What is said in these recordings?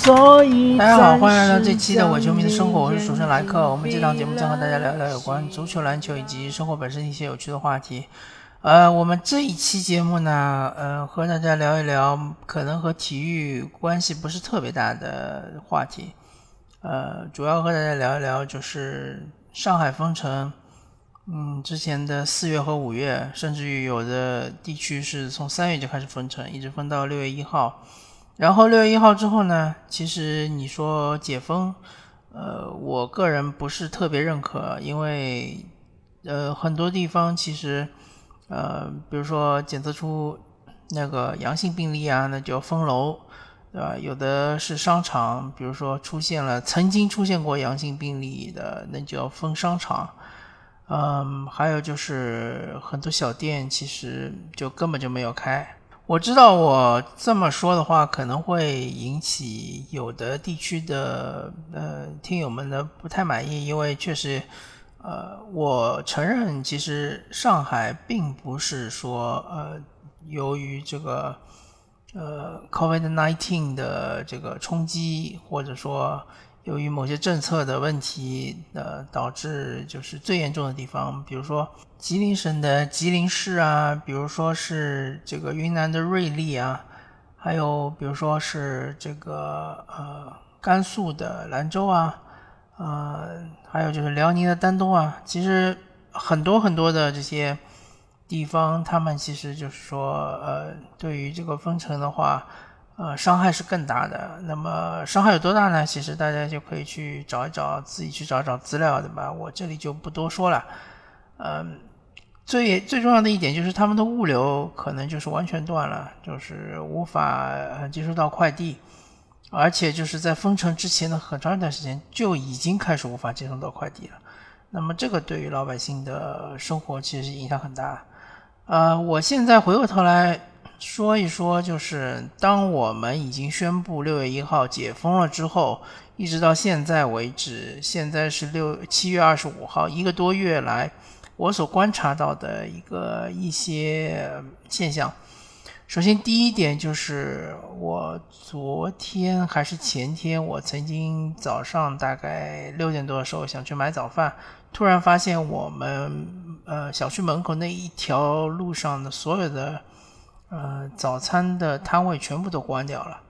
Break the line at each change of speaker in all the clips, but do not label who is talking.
所以
大家好，欢迎来到这期的伪球迷的生活，我是主持人莱克。我们这档节目将和大家聊聊有关足球、篮球以及生活本身一些有趣的话题。呃，我们这一期节目呢，呃，和大家聊一聊可能和体育关系不是特别大的话题。呃，主要和大家聊一聊就是上海封城。嗯，之前的四月和五月，甚至于有的地区是从三月就开始封城，一直封到六月一号。然后六月一号之后呢，其实你说解封，呃，我个人不是特别认可，因为呃很多地方其实呃，比如说检测出那个阳性病例啊，那就封楼，对吧？有的是商场，比如说出现了曾经出现过阳性病例的，那就要封商场。嗯，还有就是很多小店其实就根本就没有开。我知道我这么说的话可能会引起有的地区的呃听友们的不太满意，因为确实，呃，我承认其实上海并不是说呃由于这个呃 COVID-19 的这个冲击，或者说。由于某些政策的问题，呃，导致就是最严重的地方，比如说吉林省的吉林市啊，比如说是这个云南的瑞丽啊，还有比如说是这个呃甘肃的兰州啊，呃，还有就是辽宁的丹东啊，其实很多很多的这些地方，他们其实就是说，呃，对于这个封城的话。呃，伤害是更大的。那么伤害有多大呢？其实大家就可以去找一找，自己去找找资料，对吧？我这里就不多说了。嗯，最最重要的一点就是他们的物流可能就是完全断了，就是无法接收到快递，而且就是在封城之前的很长一段时间就已经开始无法接收到快递了。那么这个对于老百姓的生活其实影响很大。呃，我现在回过头来。说一说，就是当我们已经宣布六月一号解封了之后，一直到现在为止，现在是六七月二十五号，一个多月来，我所观察到的一个一些现象。首先，第一点就是，我昨天还是前天，我曾经早上大概六点多的时候想去买早饭，突然发现我们呃小区门口那一条路上的所有的。呃，早餐的摊位全部都关掉了。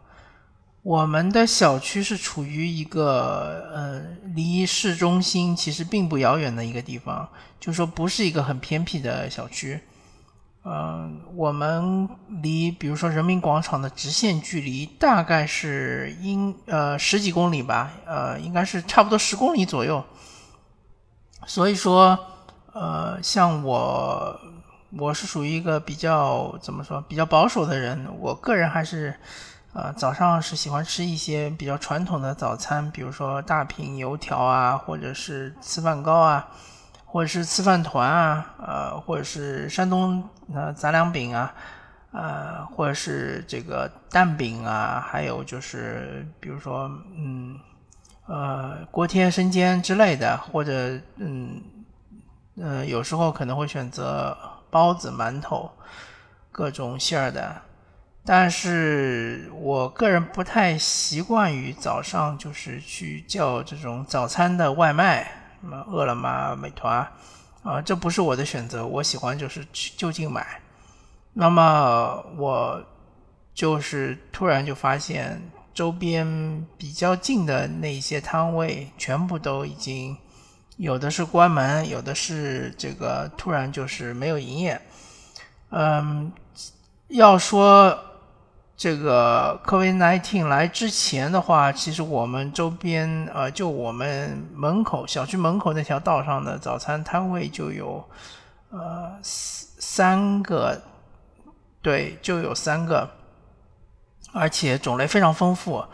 我们的小区是处于一个呃离市中心其实并不遥远的一个地方，就说不是一个很偏僻的小区。嗯，我们离比如说人民广场的直线距离大概是应呃十几公里吧，呃应该是差不多十公里左右。所以说，呃，像我。我是属于一个比较怎么说比较保守的人，我个人还是，呃，早上是喜欢吃一些比较传统的早餐，比如说大饼油条啊，或者是粢饭糕啊，或者是粢饭团啊，呃，或者是山东呃杂粮饼啊，呃，或者是这个蛋饼啊，还有就是比如说嗯，呃，锅贴、生煎之类的，或者嗯，呃，有时候可能会选择。包子、馒头，各种馅儿的，但是我个人不太习惯于早上就是去叫这种早餐的外卖，什么饿了么、美团，啊，这不是我的选择，我喜欢就是去就近买。那么我就是突然就发现，周边比较近的那些摊位全部都已经。有的是关门，有的是这个突然就是没有营业。嗯，要说这个 COVID-19 来之前的话，其实我们周边呃，就我们门口小区门口那条道上的早餐摊位就有呃三个，对，就有三个，而且种类非常丰富。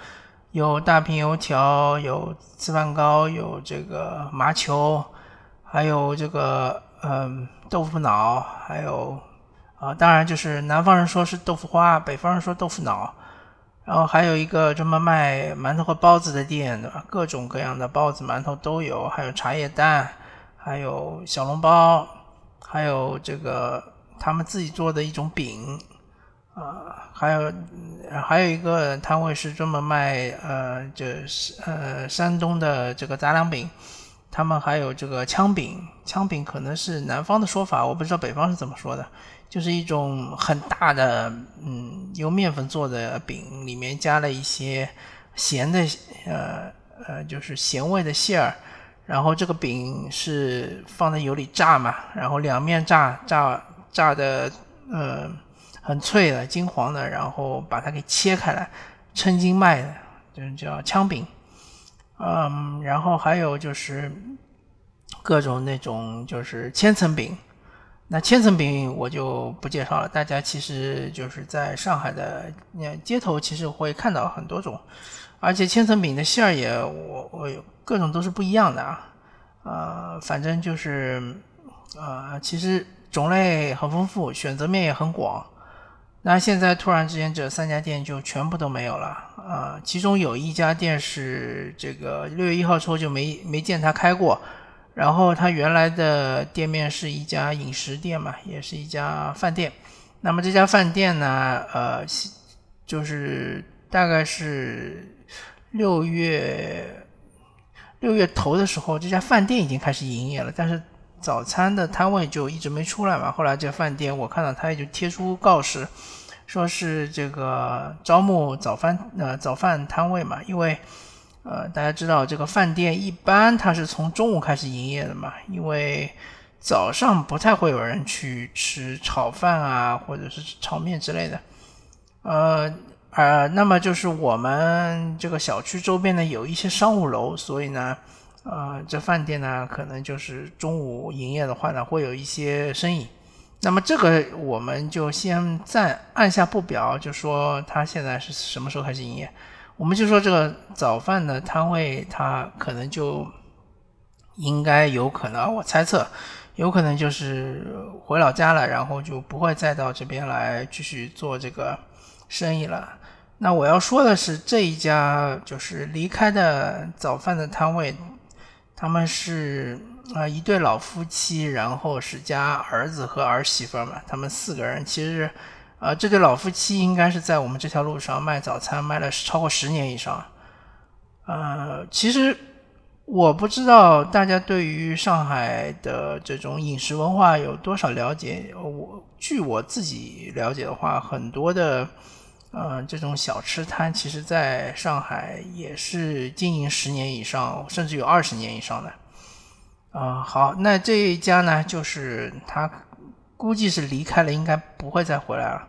有大平油条，有粢饭糕，有这个麻球，还有这个嗯豆腐脑，还有啊，当然就是南方人说是豆腐花，北方人说豆腐脑，然后还有一个专门卖馒头和包子的店，对吧？各种各样的包子、馒头都有，还有茶叶蛋，还有小笼包，还有这个他们自己做的一种饼，啊，还有还有一个摊位是专门卖呃，就是呃山东的这个杂粮饼，他们还有这个枪饼，枪饼可能是南方的说法，我不知道北方是怎么说的。就是一种很大的，嗯，用面粉做的饼，里面加了一些咸的，呃呃，就是咸味的馅儿。然后这个饼是放在油里炸嘛，然后两面炸炸炸的，呃，很脆的，金黄的，然后把它给切开来，称斤卖的，就叫枪饼。嗯，然后还有就是各种那种就是千层饼。那千层饼我就不介绍了，大家其实就是在上海的街头，其实会看到很多种，而且千层饼的馅儿也我我有各种都是不一样的啊，呃，反正就是呃，其实种类很丰富，选择面也很广。那现在突然之间这三家店就全部都没有了啊，其中有一家店是这个六月一号之后就没没见他开过。然后他原来的店面是一家饮食店嘛，也是一家饭店。那么这家饭店呢，呃，就是大概是六月六月头的时候，这家饭店已经开始营业了，但是早餐的摊位就一直没出来嘛。后来这饭店我看到他也就贴出告示，说是这个招募早饭呃早饭摊位嘛，因为。呃，大家知道这个饭店一般它是从中午开始营业的嘛，因为早上不太会有人去吃炒饭啊，或者是炒面之类的。呃，呃，那么就是我们这个小区周边呢有一些商务楼，所以呢，呃，这饭店呢可能就是中午营业的话呢会有一些生意。那么这个我们就先暂按下不表，就说它现在是什么时候开始营业。我们就说这个早饭的摊位，它可能就应该有可能，我猜测有可能就是回老家了，然后就不会再到这边来继续做这个生意了。那我要说的是，这一家就是离开的早饭的摊位，他们是啊一对老夫妻，然后是家儿子和儿媳妇嘛，他们四个人其实。啊，这对老夫妻应该是在我们这条路上卖早餐卖了超过十年以上。呃，其实我不知道大家对于上海的这种饮食文化有多少了解。我据我自己了解的话，很多的呃这种小吃摊，其实在上海也是经营十年以上，甚至有二十年以上的。啊，好，那这一家呢，就是他。估计是离开了，应该不会再回来了。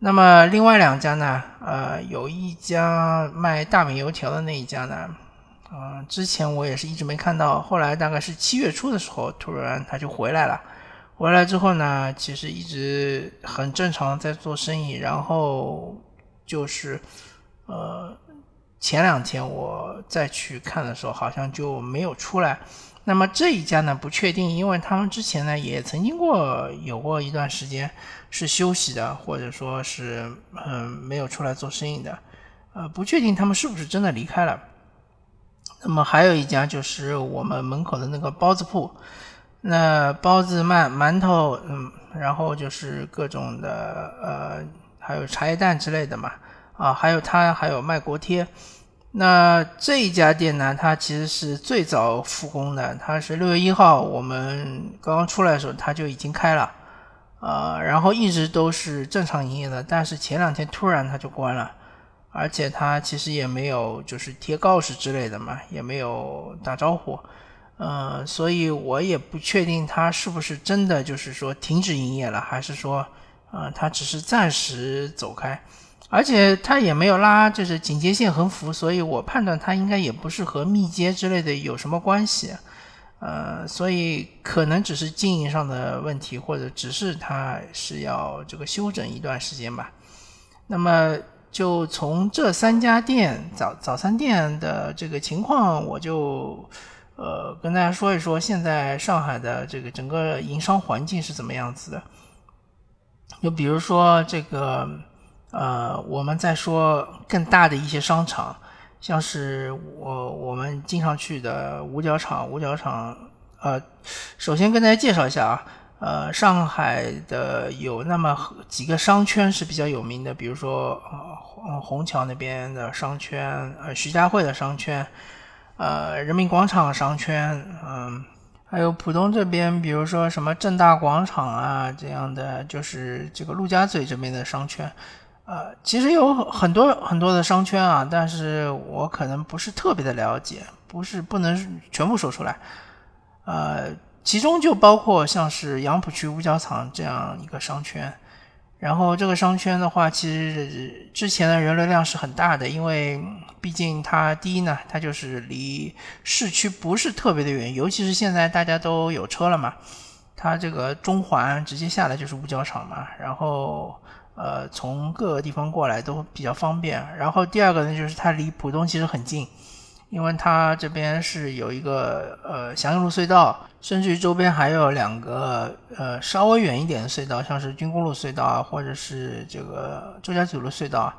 那么另外两家呢？呃，有一家卖大米油条的那一家呢，嗯，之前我也是一直没看到，后来大概是七月初的时候，突然他就回来了。回来之后呢，其实一直很正常在做生意，然后就是呃，前两天我再去看的时候，好像就没有出来。那么这一家呢不确定，因为他们之前呢也曾经过有过一段时间是休息的，或者说是嗯没有出来做生意的，呃不确定他们是不是真的离开了。那么还有一家就是我们门口的那个包子铺，那包子馒馒头，嗯，然后就是各种的呃还有茶叶蛋之类的嘛，啊还有他还有卖锅贴。那这一家店呢，它其实是最早复工的，它是六月一号我们刚刚出来的时候，它就已经开了，呃，然后一直都是正常营业的，但是前两天突然它就关了，而且它其实也没有就是贴告示之类的嘛，也没有打招呼，呃，所以我也不确定它是不是真的就是说停止营业了，还是说，呃，它只是暂时走开。而且它也没有拉，就是警戒线横幅，所以我判断它应该也不是和密接之类的有什么关系，呃，所以可能只是经营上的问题，或者只是它是要这个休整一段时间吧。那么就从这三家店早早餐店的这个情况，我就呃跟大家说一说现在上海的这个整个营商环境是怎么样子的。就比如说这个。呃，我们再说更大的一些商场，像是我我们经常去的五角场。五角场，呃，首先跟大家介绍一下啊，呃，上海的有那么几个商圈是比较有名的，比如说呃虹桥那边的商圈，呃徐家汇的商圈，呃人民广场商圈，嗯，还有浦东这边，比如说什么正大广场啊这样的，就是这个陆家嘴这边的商圈，呃，其实有很多很多的商圈啊，但是我可能不是特别的了解，不是不能全部说出来，呃。其中就包括像是杨浦区五角场这样一个商圈，然后这个商圈的话，其实之前的人流量是很大的，因为毕竟它第一呢，它就是离市区不是特别的远，尤其是现在大家都有车了嘛，它这个中环直接下来就是五角场嘛，然后呃从各个地方过来都比较方便。然后第二个呢，就是它离浦东其实很近。因为它这边是有一个呃祥云路隧道，甚至于周边还有两个呃稍微远一点的隧道，像是军工路隧道啊，或者是这个周家嘴路隧道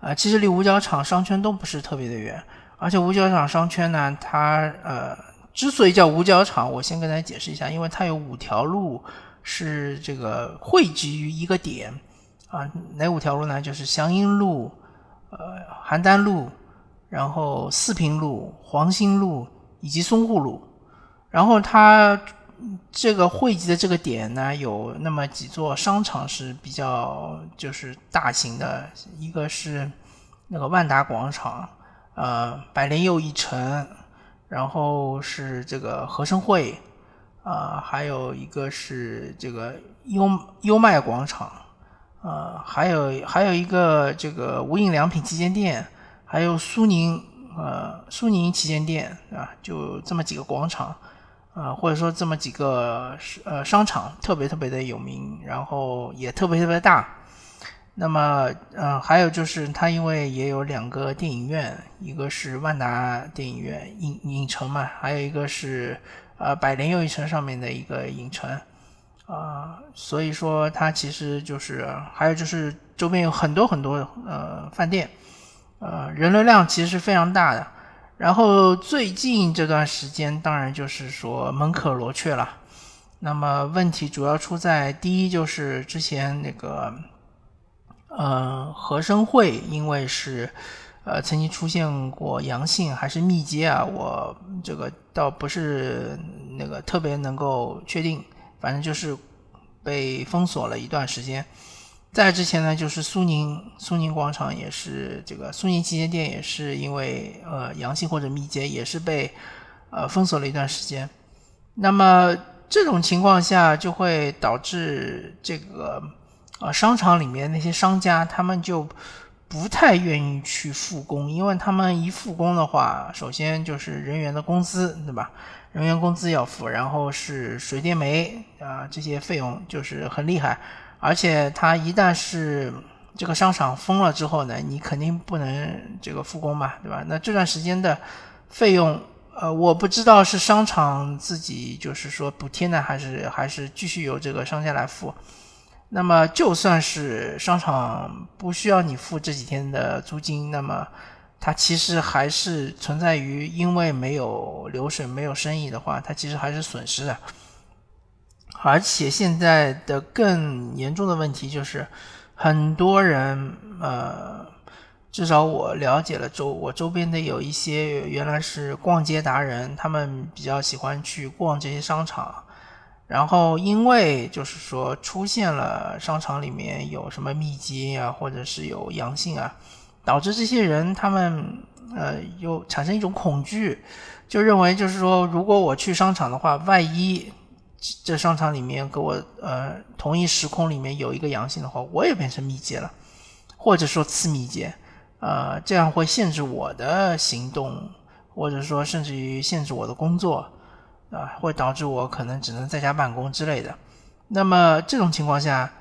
啊，其实离五角场商圈都不是特别的远。而且五角场商圈呢，它呃之所以叫五角场，我先跟大家解释一下，因为它有五条路是这个汇集于一个点啊，哪五条路呢？就是祥云路、呃邯郸路。然后四平路、黄兴路以及淞沪路，然后它这个汇集的这个点呢，有那么几座商场是比较就是大型的，一个是那个万达广场，呃，百联又一城，然后是这个和生汇，啊，还有一个是这个优优麦广场，呃，还有还有一个这个无印良品旗舰店。还有苏宁，呃，苏宁旗舰店啊，就这么几个广场，啊，或者说这么几个呃商场，特别特别的有名，然后也特别特别大。那么，呃，还有就是它因为也有两个电影院，一个是万达电影院影影城嘛，还有一个是呃百联又一城上面的一个影城，啊，所以说它其实就是还有就是周边有很多很多呃饭店。呃，人流量其实是非常大的。然后最近这段时间，当然就是说门可罗雀了。那么问题主要出在第一，就是之前那个呃和生汇，因为是呃曾经出现过阳性还是密接啊，我这个倒不是那个特别能够确定，反正就是被封锁了一段时间。在之前呢，就是苏宁苏宁广场也是这个苏宁旗舰店也是因为呃阳性或者密接也是被呃封锁了一段时间。那么这种情况下就会导致这个呃商场里面那些商家他们就不太愿意去复工，因为他们一复工的话，首先就是人员的工资对吧？人员工资要付，然后是水电煤啊这些费用就是很厉害。而且它一旦是这个商场封了之后呢，你肯定不能这个复工嘛，对吧？那这段时间的费用，呃，我不知道是商场自己就是说补贴呢，还是还是继续由这个商家来付。那么就算是商场不需要你付这几天的租金，那么它其实还是存在于因为没有流水、没有生意的话，它其实还是损失的。而且现在的更严重的问题就是，很多人呃，至少我了解了周我周边的有一些原来是逛街达人，他们比较喜欢去逛这些商场，然后因为就是说出现了商场里面有什么密接啊，或者是有阳性啊，导致这些人他们呃又产生一种恐惧，就认为就是说如果我去商场的话，万一。这商场里面给我呃同一时空里面有一个阳性的话，我也变成密接了，或者说次密接，呃，这样会限制我的行动，或者说甚至于限制我的工作，啊，会导致我可能只能在家办公之类的。那么这种情况下，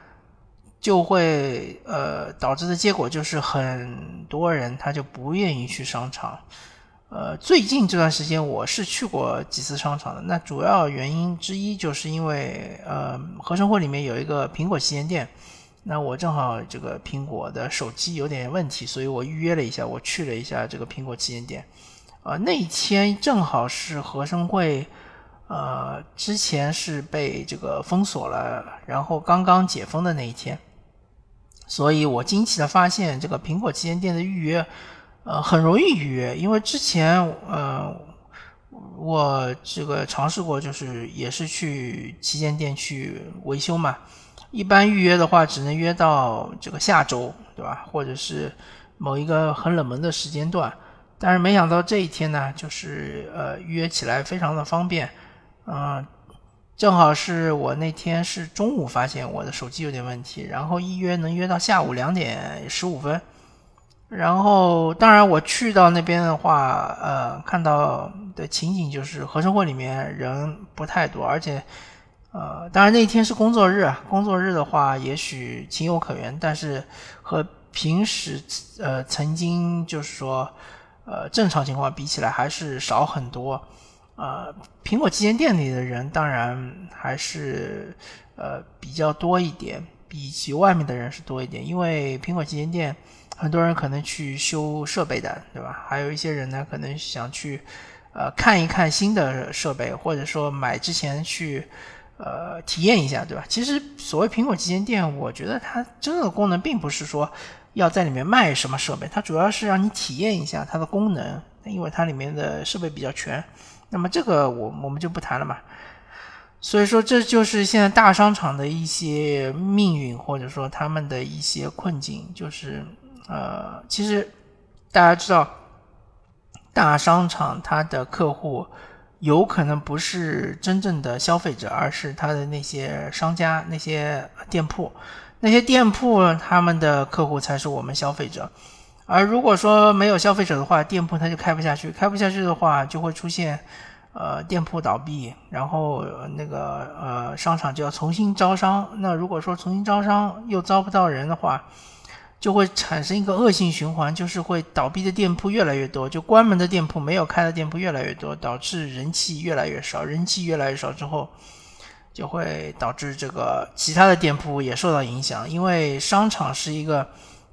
就会呃导致的结果就是很多人他就不愿意去商场。呃，最近这段时间我是去过几次商场的。那主要原因之一就是因为，呃，合生汇里面有一个苹果旗舰店，那我正好这个苹果的手机有点问题，所以我预约了一下，我去了一下这个苹果旗舰店。啊，那一天正好是合生汇，呃，之前是被这个封锁了，然后刚刚解封的那一天，所以我惊奇的发现，这个苹果旗舰店的预约，呃，很容易预约，因为之前，呃，我这个尝试过，就是也是去旗舰店去维修嘛，一般预约的话，只能约到这个下周，对吧？或者是某一个很冷门的时间段，但是没想到这一天呢，就是呃，预约起来非常的方便。嗯，正好是我那天是中午发现我的手机有点问题，然后一约能约到下午两点十五分。然后，当然我去到那边的话，呃，看到的情景就是合生汇里面人不太多，而且，呃，当然那一天是工作日，工作日的话也许情有可原，但是和平时呃曾经就是说呃正常情况比起来还是少很多。呃，苹果旗舰店里的人当然还是呃比较多一点，比起外面的人是多一点。因为苹果旗舰店很多人可能去修设备的，对吧？还有一些人呢，可能想去呃看一看新的设备，或者说买之前去呃体验一下，对吧？其实所谓苹果旗舰店，我觉得它真正的功能并不是说要在里面卖什么设备，它主要是让你体验一下它的功能，因为它里面的设备比较全。那么这个我我们就不谈了嘛，所以说这就是现在大商场的一些命运，或者说他们的一些困境，就是呃，其实大家知道，大商场它的客户有可能不是真正的消费者，而是他的那些商家、那些店铺，那些店铺他们的客户才是我们消费者。而如果说没有消费者的话，店铺它就开不下去，开不下去的话，就会出现，呃，店铺倒闭，然后那个呃商场就要重新招商。那如果说重新招商又招不到人的话，就会产生一个恶性循环，就是会倒闭的店铺越来越多，就关门的店铺、没有开的店铺越来越多，导致人气越来越少。人气越来越少之后，就会导致这个其他的店铺也受到影响，因为商场是一个。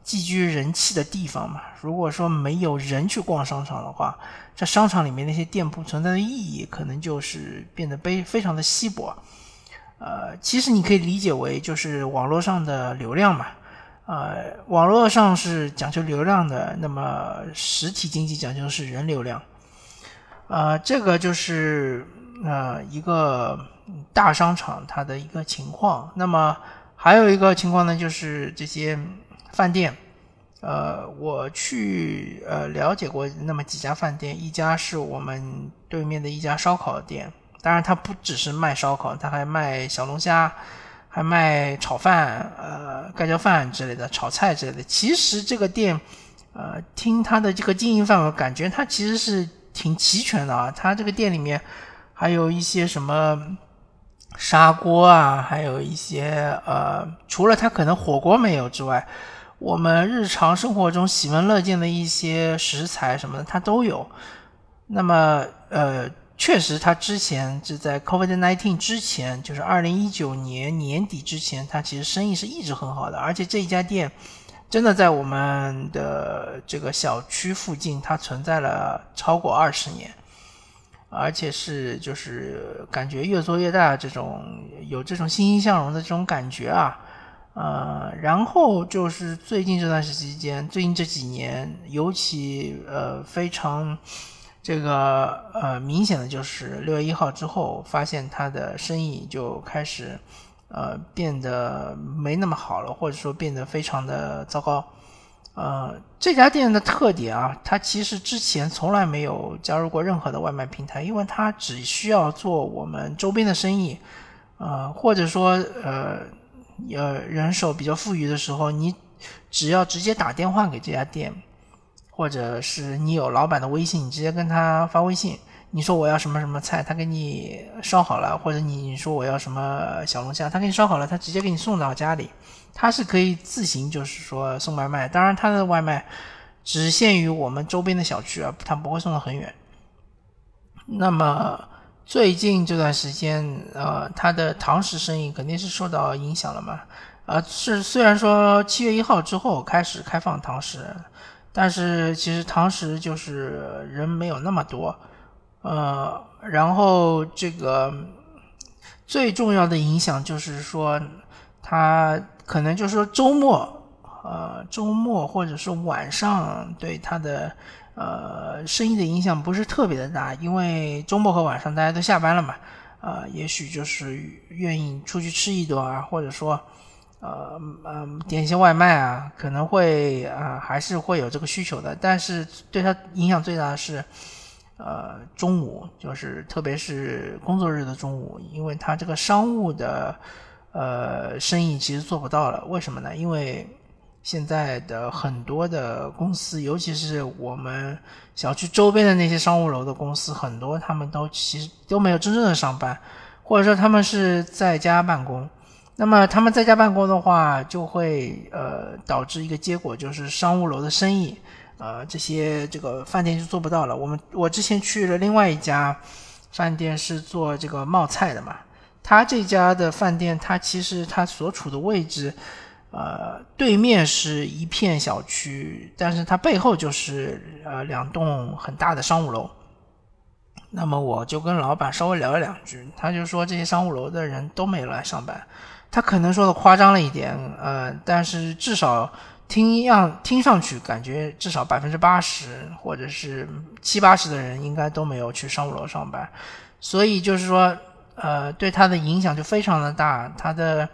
寄居人气的地方嘛，如果说没有人去逛商场的话，在商场里面那些店铺存在的意义可能就是变得非非常的稀薄。呃，其实你可以理解为就是网络上的流量嘛。呃，网络上是讲究流量的，那么实体经济讲究是人流量。呃，这个就是呃一个大商场它的一个情况。那么还有一个情况呢，就是这些。饭店，呃，我去呃了解过那么几家饭店，一家是我们对面的一家烧烤店，当然它不只是卖烧烤，它还卖小龙虾，还卖炒饭，呃，盖浇饭之类的，炒菜之类的。其实这个店，呃，听它的这个经营范围，感觉它其实是挺齐全的啊。它这个店里面还有一些什么。砂锅啊，还有一些呃，除了它可能火锅没有之外，我们日常生活中喜闻乐见的一些食材什么的，它都有。那么呃，确实，它之前是在 COVID-19 之前，就是二零一九年年底之前，它其实生意是一直很好的，而且这一家店真的在我们的这个小区附近，它存在了超过二十年。而且是就是感觉越做越大，这种有这种欣欣向荣的这种感觉啊，呃，然后就是最近这段时期间，最近这几年，尤其呃非常这个呃明显的就是六月一号之后，发现他的生意就开始呃变得没那么好了，或者说变得非常的糟糕。呃，这家店的特点啊，它其实之前从来没有加入过任何的外卖平台，因为它只需要做我们周边的生意，呃，或者说呃，呃，人手比较富裕的时候，你只要直接打电话给这家店，或者是你有老板的微信，你直接跟他发微信，你说我要什么什么菜，他给你烧好了，或者你说我要什么小龙虾，他给你烧好了，他直接给你送到家里。他是可以自行，就是说送外卖，当然他的外卖只限于我们周边的小区啊，他不会送到很远。那么最近这段时间，呃，他的堂食生意肯定是受到影响了嘛？呃，是虽然说七月一号之后开始开放堂食，但是其实堂食就是人没有那么多。呃，然后这个最重要的影响就是说，它可能就是说周末，呃，周末或者是晚上对它的呃生意的影响不是特别的大，因为周末和晚上大家都下班了嘛，啊，也许就是愿意出去吃一顿啊，或者说。呃嗯，点一些外卖啊，可能会啊，还是会有这个需求的。但是对他影响最大的是，呃，中午，就是特别是工作日的中午，因为他这个商务的呃生意其实做不到了。为什么呢？因为现在的很多的公司，尤其是我们小区周边的那些商务楼的公司，很多他们都其实都没有真正的上班，或者说他们是在家办公。那么他们在家办公的话，就会呃导致一个结果，就是商务楼的生意，呃这些这个饭店就做不到了。我们我之前去了另外一家饭店，是做这个冒菜的嘛。他这家的饭店，它其实它所处的位置，呃对面是一片小区，但是它背后就是呃两栋很大的商务楼。那么我就跟老板稍微聊了两句，他就说这些商务楼的人都没来上班。他可能说的夸张了一点，呃，但是至少听样听上去感觉至少百分之八十或者是七八十的人应该都没有去商务楼上班，所以就是说，呃，对他的影响就非常的大，他的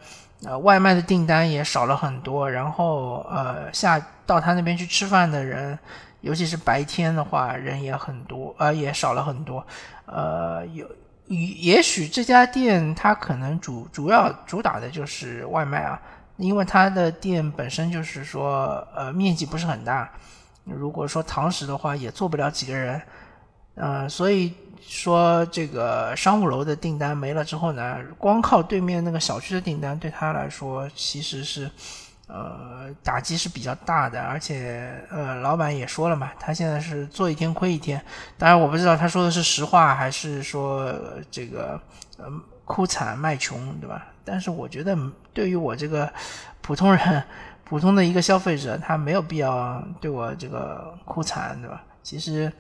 呃外卖的订单也少了很多，然后呃下到他那边去吃饭的人，尤其是白天的话人也很多，呃也少了很多，呃有。也许这家店它可能主主要主打的就是外卖啊，因为它的店本身就是说呃面积不是很大，如果说堂食的话也坐不了几个人，呃所以说这个商务楼的订单没了之后呢，光靠对面那个小区的订单对他来说其实是。呃，打击是比较大的，而且呃，老板也说了嘛，他现在是做一天亏一天。当然，我不知道他说的是实话还是说这个呃哭惨卖穷，对吧？但是我觉得，对于我这个普通人、普通的一个消费者，他没有必要对我这个哭惨，对吧？其实，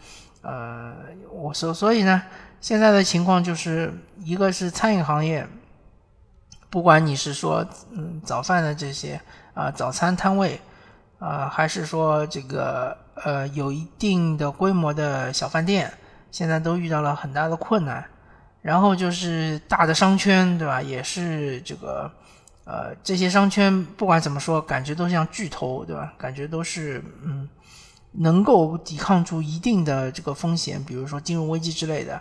呃，我所所以呢，现在的情况就是一个是餐饮行业，不管你是说嗯早饭的这些。啊，早餐摊位，啊，还是说这个呃有一定的规模的小饭店，现在都遇到了很大的困难。然后就是大的商圈，对吧？也是这个呃这些商圈不管怎么说，感觉都像巨头，对吧？感觉都是嗯能够抵抗住一定的这个风险，比如说金融危机之类的。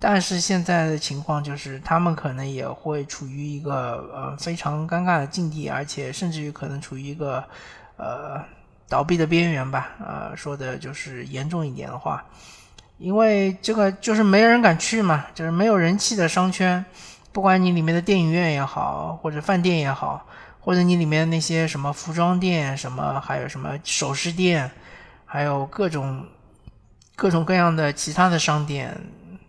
但是现在的情况就是，他们可能也会处于一个呃非常尴尬的境地，而且甚至于可能处于一个呃倒闭的边缘吧。呃，说的就是严重一点的话，因为这个就是没人敢去嘛，就是没有人气的商圈，不管你里面的电影院也好，或者饭店也好，或者你里面那些什么服装店、什么还有什么首饰店，还有各种各种各样的其他的商店。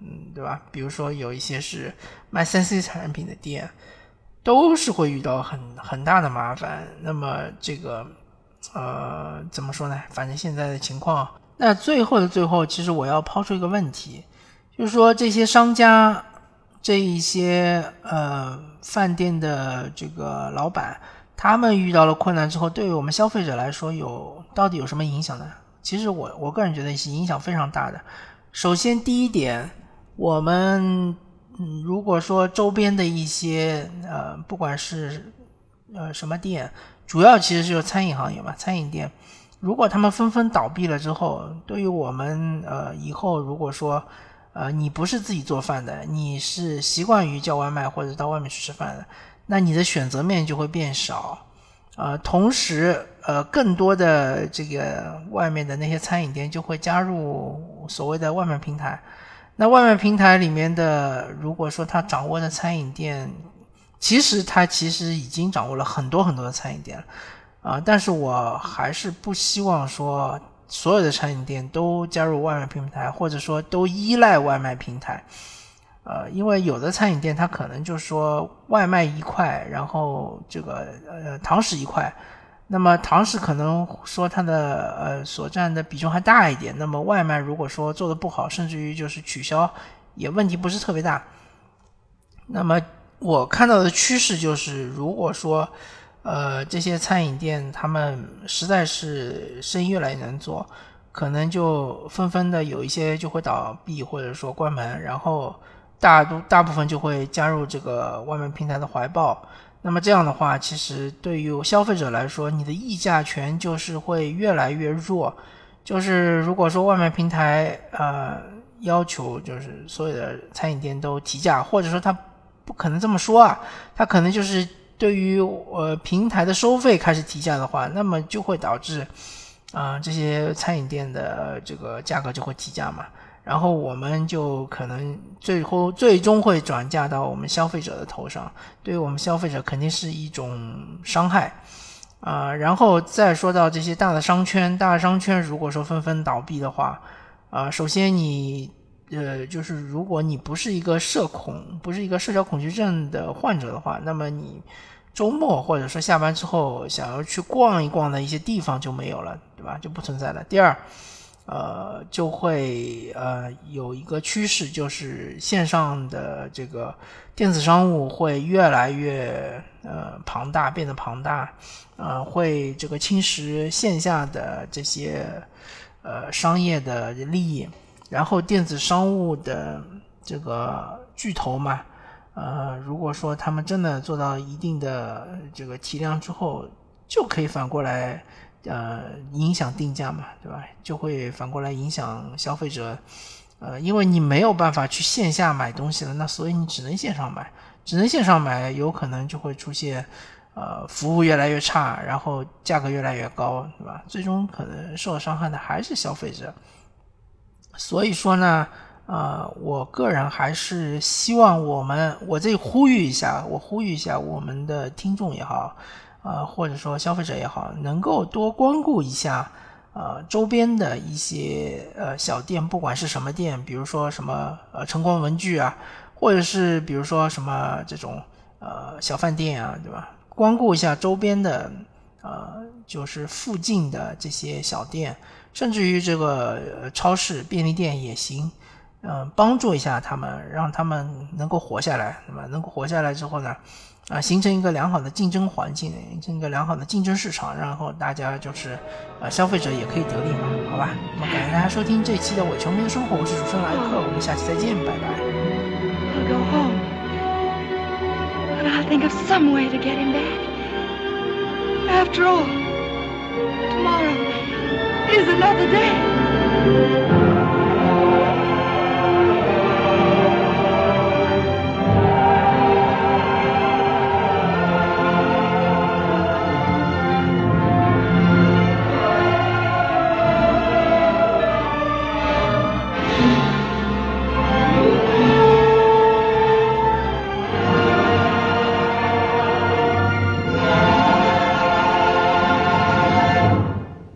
嗯，对吧？比如说有一些是卖三 C 产品的店，都是会遇到很很大的麻烦。那么这个，呃，怎么说呢？反正现在的情况，那最后的最后，其实我要抛出一个问题，就是说这些商家，这一些呃饭店的这个老板，他们遇到了困难之后，对于我们消费者来说，有到底有什么影响呢？其实我我个人觉得是影响非常大的。首先第一点。我们嗯，如果说周边的一些呃，不管是呃什么店，主要其实就是餐饮行业嘛，餐饮店，如果他们纷纷倒闭了之后，对于我们呃以后如果说呃你不是自己做饭的，你是习惯于叫外卖或者到外面去吃饭的，那你的选择面就会变少，呃，同时呃更多的这个外面的那些餐饮店就会加入所谓的外卖平台。那外卖平台里面的，如果说他掌握的餐饮店，其实他其实已经掌握了很多很多的餐饮店了，啊，但是我还是不希望说所有的餐饮店都加入外卖平台，或者说都依赖外卖平台，呃，因为有的餐饮店它可能就是说外卖一块，然后这个呃堂食一块，那么堂食可能说它的呃所占的比重还大一点。那么外卖如果说做的不好，甚至于就是取消，也问题不是特别大。那么我看到的趋势就是，如果说呃这些餐饮店他们实在是生意越来越难做，可能就纷纷的有一些就会倒闭或者说关门，然后大多大部分就会加入这个外卖平台的怀抱。那么这样的话，其实对于消费者来说，你的议价权就是会越来越弱。就是如果说外卖平台呃要求就是所有的餐饮店都提价，或者说他不可能这么说啊，他可能就是对于呃平台的收费开始提价的话，那么就会导致啊这些餐饮店的这个价格就会提价嘛。然后我们就可能最后最终会转嫁到我们消费者的头上，对于我们消费者肯定是一种伤害啊。然后再说到这些大的商圈，大的商圈如果说纷纷倒闭的话，啊，首先你呃就是如果你不是一个社恐，不是一个社交恐惧症的患者的话，那么你周末或者说下班之后想要去逛一逛的一些地方就没有了，对吧？就不存在了。第二。呃，就会呃有一个趋势，就是线上的这个电子商务会越来越呃庞大，变得庞大，呃，会这个侵蚀线下的这些呃商业的利益。然后电子商务的这个巨头嘛，呃，如果说他们真的做到一定的这个体量之后，就可以反过来。呃，影响定价嘛，对吧？就会反过来影响消费者，呃，因为你没有办法去线下买东西了，那所以你只能线上买，只能线上买，有可能就会出现，呃，服务越来越差，然后价格越来越高，对吧？最终可能受伤害的还是消费者。所以说呢，呃，我个人还是希望我们，我这呼吁一下，我呼吁一下我们的听众也好。呃，或者说消费者也好，能够多光顾一下，呃，周边的一些呃小店，不管是什么店，比如说什么呃晨光文具啊，或者是比如说什么这种呃小饭店啊，对吧？光顾一下周边的呃，就是附近的这些小店，甚至于这个超市、便利店也行，嗯，帮助一下他们，让他们能够活下来，对吧？能够活下来之后呢？啊，形成一个良好的竞争环境，形成一个良好的竞争市场，然后大家就是，呃，消费者也可以得利嘛，好吧？那么感谢大家收听这一期的《伪球迷的生活》，我是主持人莱克，我们下期再见，拜拜。After all, tomorrow is another day.